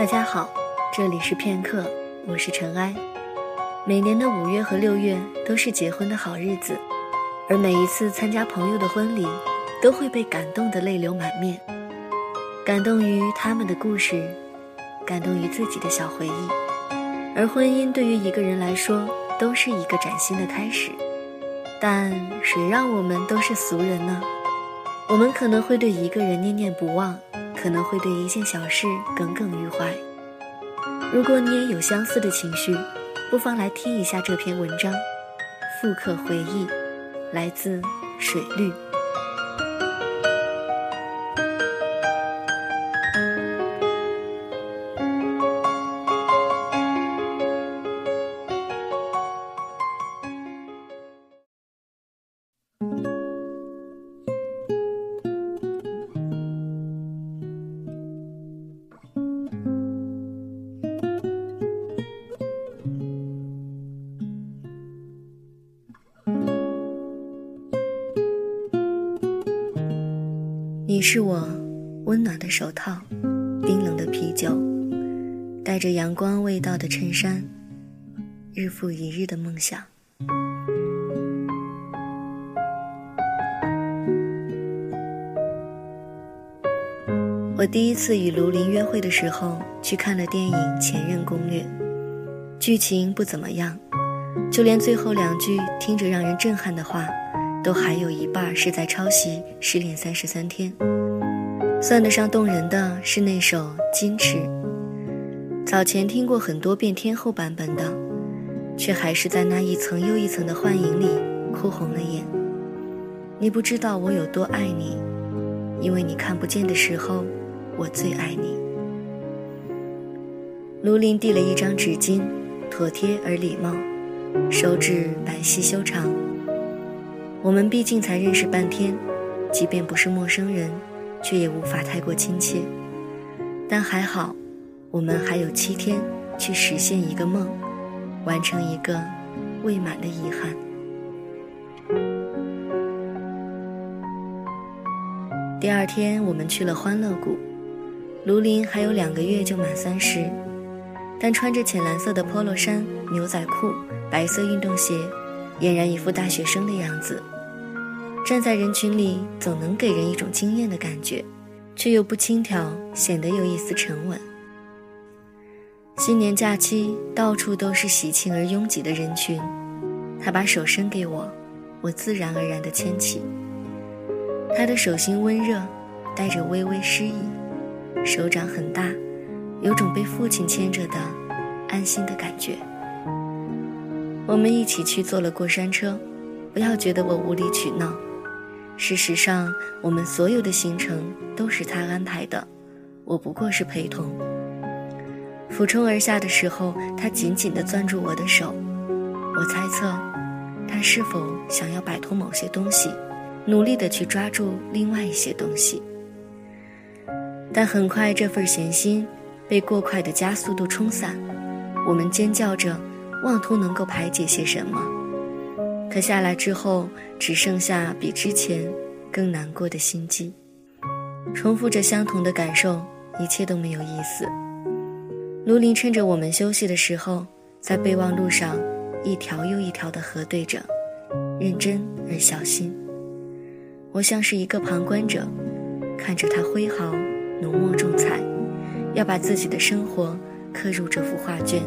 大家好，这里是片刻，我是尘埃。每年的五月和六月都是结婚的好日子，而每一次参加朋友的婚礼，都会被感动得泪流满面。感动于他们的故事，感动于自己的小回忆。而婚姻对于一个人来说，都是一个崭新的开始。但谁让我们都是俗人呢？我们可能会对一个人念念不忘，可能会对一件小事耿耿于怀。如果你也有相似的情绪，不妨来听一下这篇文章，《复刻回忆》，来自水绿。你是我温暖的手套，冰冷的啤酒，带着阳光味道的衬衫，日复一日的梦想。我第一次与卢林约会的时候，去看了电影《前任攻略》，剧情不怎么样，就连最后两句听着让人震撼的话。都还有一半是在抄袭《失恋三十三天》，算得上动人的是那首《矜持》。早前听过很多遍天后版本的，却还是在那一层又一层的幻影里哭红了眼。你不知道我有多爱你，因为你看不见的时候，我最爱你。卢林递了一张纸巾，妥帖而礼貌，手指白皙修长。我们毕竟才认识半天，即便不是陌生人，却也无法太过亲切。但还好，我们还有七天去实现一个梦，完成一个未满的遗憾。第二天，我们去了欢乐谷。卢林还有两个月就满三十，但穿着浅蓝色的 polo 衫、牛仔裤、白色运动鞋。俨然一副大学生的样子，站在人群里总能给人一种惊艳的感觉，却又不轻佻，显得有一丝沉稳。新年假期到处都是喜庆而拥挤的人群，他把手伸给我，我自然而然地牵起。他的手心温热，带着微微诗意，手掌很大，有种被父亲牵着的安心的感觉。我们一起去坐了过山车，不要觉得我无理取闹。事实上，我们所有的行程都是他安排的，我不过是陪同。俯冲而下的时候，他紧紧地攥住我的手，我猜测，他是否想要摆脱某些东西，努力地去抓住另外一些东西。但很快，这份闲心被过快的加速度冲散，我们尖叫着。妄图能够排解些什么，可下来之后，只剩下比之前更难过的心悸。重复着相同的感受，一切都没有意思。卢林趁着我们休息的时候，在备忘录上一条又一条地核对着，认真而小心。我像是一个旁观者，看着他挥毫浓墨重彩，要把自己的生活刻入这幅画卷。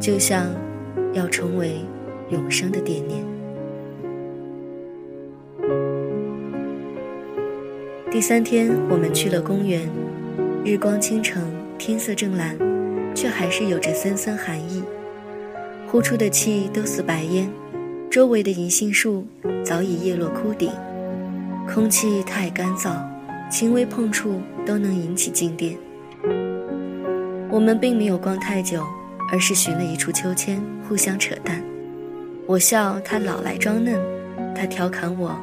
就像要成为永生的惦念。第三天，我们去了公园，日光倾城，天色正蓝，却还是有着森森寒意。呼出的气都似白烟，周围的银杏树早已叶落枯顶，空气太干燥，轻微碰触都能引起静电。我们并没有逛太久。而是寻了一处秋千，互相扯淡。我笑他老来装嫩，他调侃我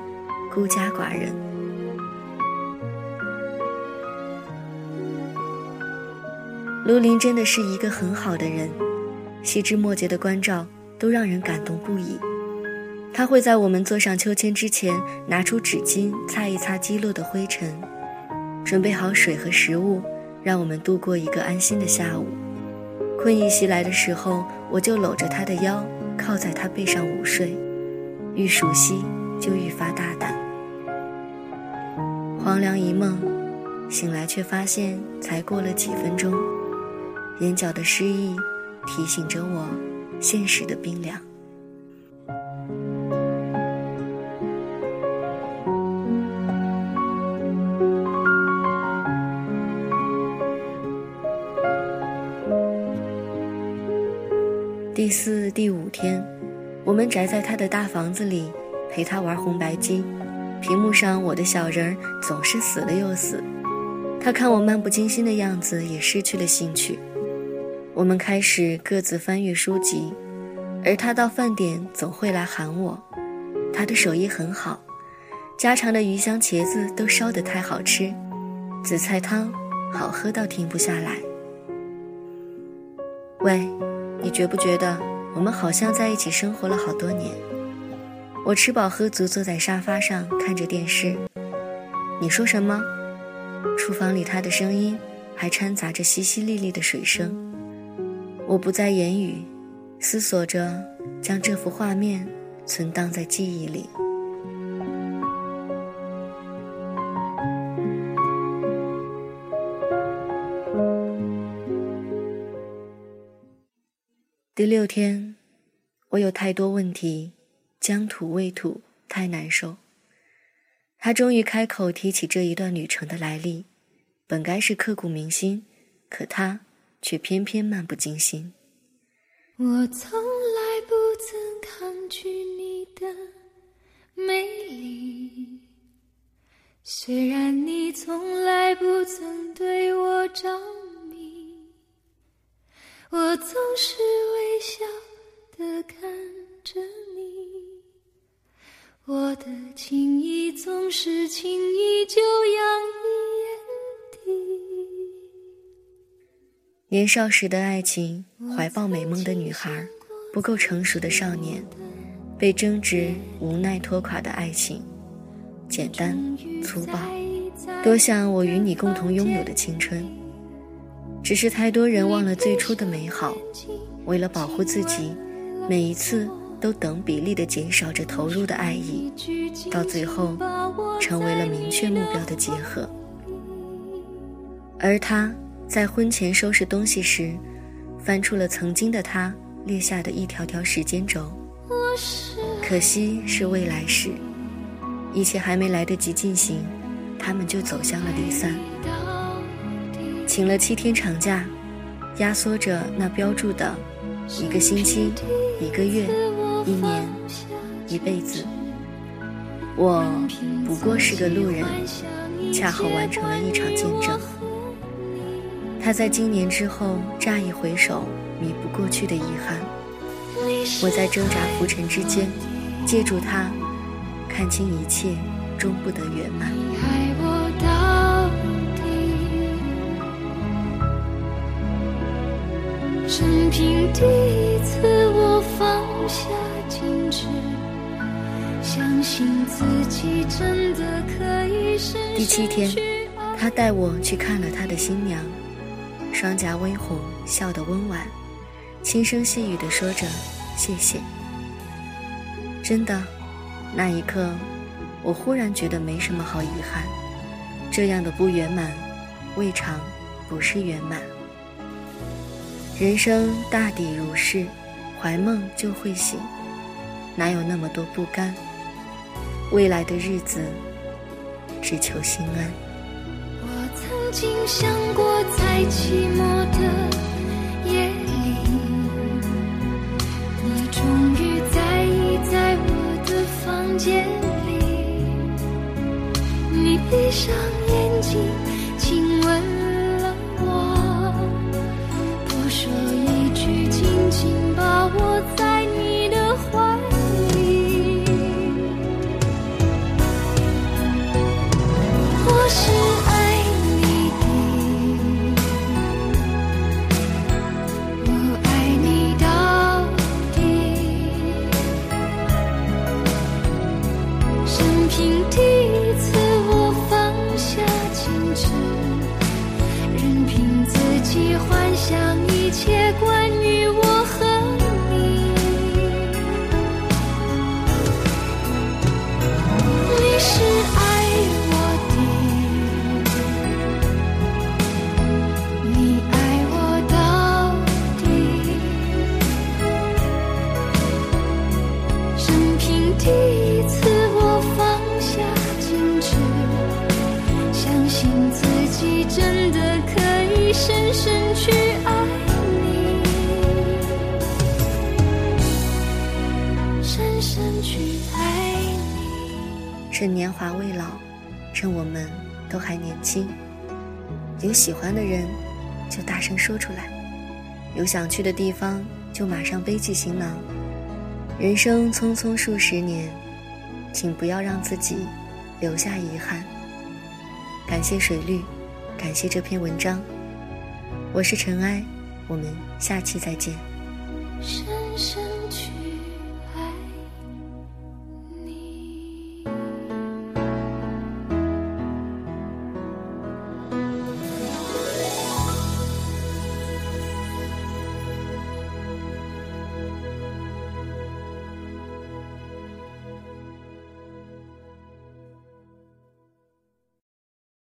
孤家寡人。卢林真的是一个很好的人，细枝末节的关照都让人感动不已。他会在我们坐上秋千之前，拿出纸巾擦一擦积落的灰尘，准备好水和食物，让我们度过一个安心的下午。困意袭来的时候，我就搂着他的腰，靠在他背上午睡。愈熟悉，就愈发大胆。黄粱一梦，醒来却发现才过了几分钟。眼角的失意，提醒着我现实的冰凉。第、五天，我们宅在他的大房子里，陪他玩红白机。屏幕上我的小人总是死了又死，他看我漫不经心的样子，也失去了兴趣。我们开始各自翻阅书籍，而他到饭点总会来喊我。他的手艺很好，家常的鱼香茄子都烧得太好吃，紫菜汤好喝到停不下来。喂。你觉不觉得我们好像在一起生活了好多年？我吃饱喝足，坐在沙发上看着电视。你说什么？厨房里他的声音还掺杂着淅淅沥沥的水声。我不再言语，思索着将这幅画面存档在记忆里。第六天，我有太多问题，将吐未吐，太难受。他终于开口提起这一段旅程的来历，本该是刻骨铭心，可他却偏偏漫不经心。我从来不曾抗拒你的美丽，虽然你从来不曾对我着。我总是微笑的看着你，我的情意总是轻易就洋溢眼底。年少时的爱情，怀抱美梦的女孩，不够成熟的少年，被争执无奈拖垮的爱情，简单粗暴，多像我与你共同拥有的青春。只是太多人忘了最初的美好，为了保护自己，每一次都等比例地减少着投入的爱意，到最后成为了明确目标的结合。而他在婚前收拾东西时，翻出了曾经的他列下的一条条时间轴，可惜是未来时，一切还没来得及进行，他们就走向了离散。请了七天长假，压缩着那标注的一个星期、一个月、一年、一辈子。我不过是个路人，恰好完成了一场见证。他在今年之后乍一回首，弥补过去的遗憾。我在挣扎浮沉之间，借助他，看清一切，终不得圆满。生平第一次，我放下矜持，相信自己真的可以第七天，他带我去看了他的新娘，双颊微红，笑得温婉，轻声细语地说着谢谢。真的，那一刻，我忽然觉得没什么好遗憾，这样的不圆满，未尝不是圆满。人生大抵如是，怀梦就会醒，哪有那么多不甘？未来的日子，只求心安。我曾经想过，在寂寞的夜里，你终于在意在我的房间里，你闭上眼睛，趁年华未老，趁我们都还年轻，有喜欢的人就大声说出来，有想去的地方就马上背起行囊。人生匆匆数十年，请不要让自己留下遗憾。感谢水绿，感谢这篇文章。我是尘埃，我们下期再见。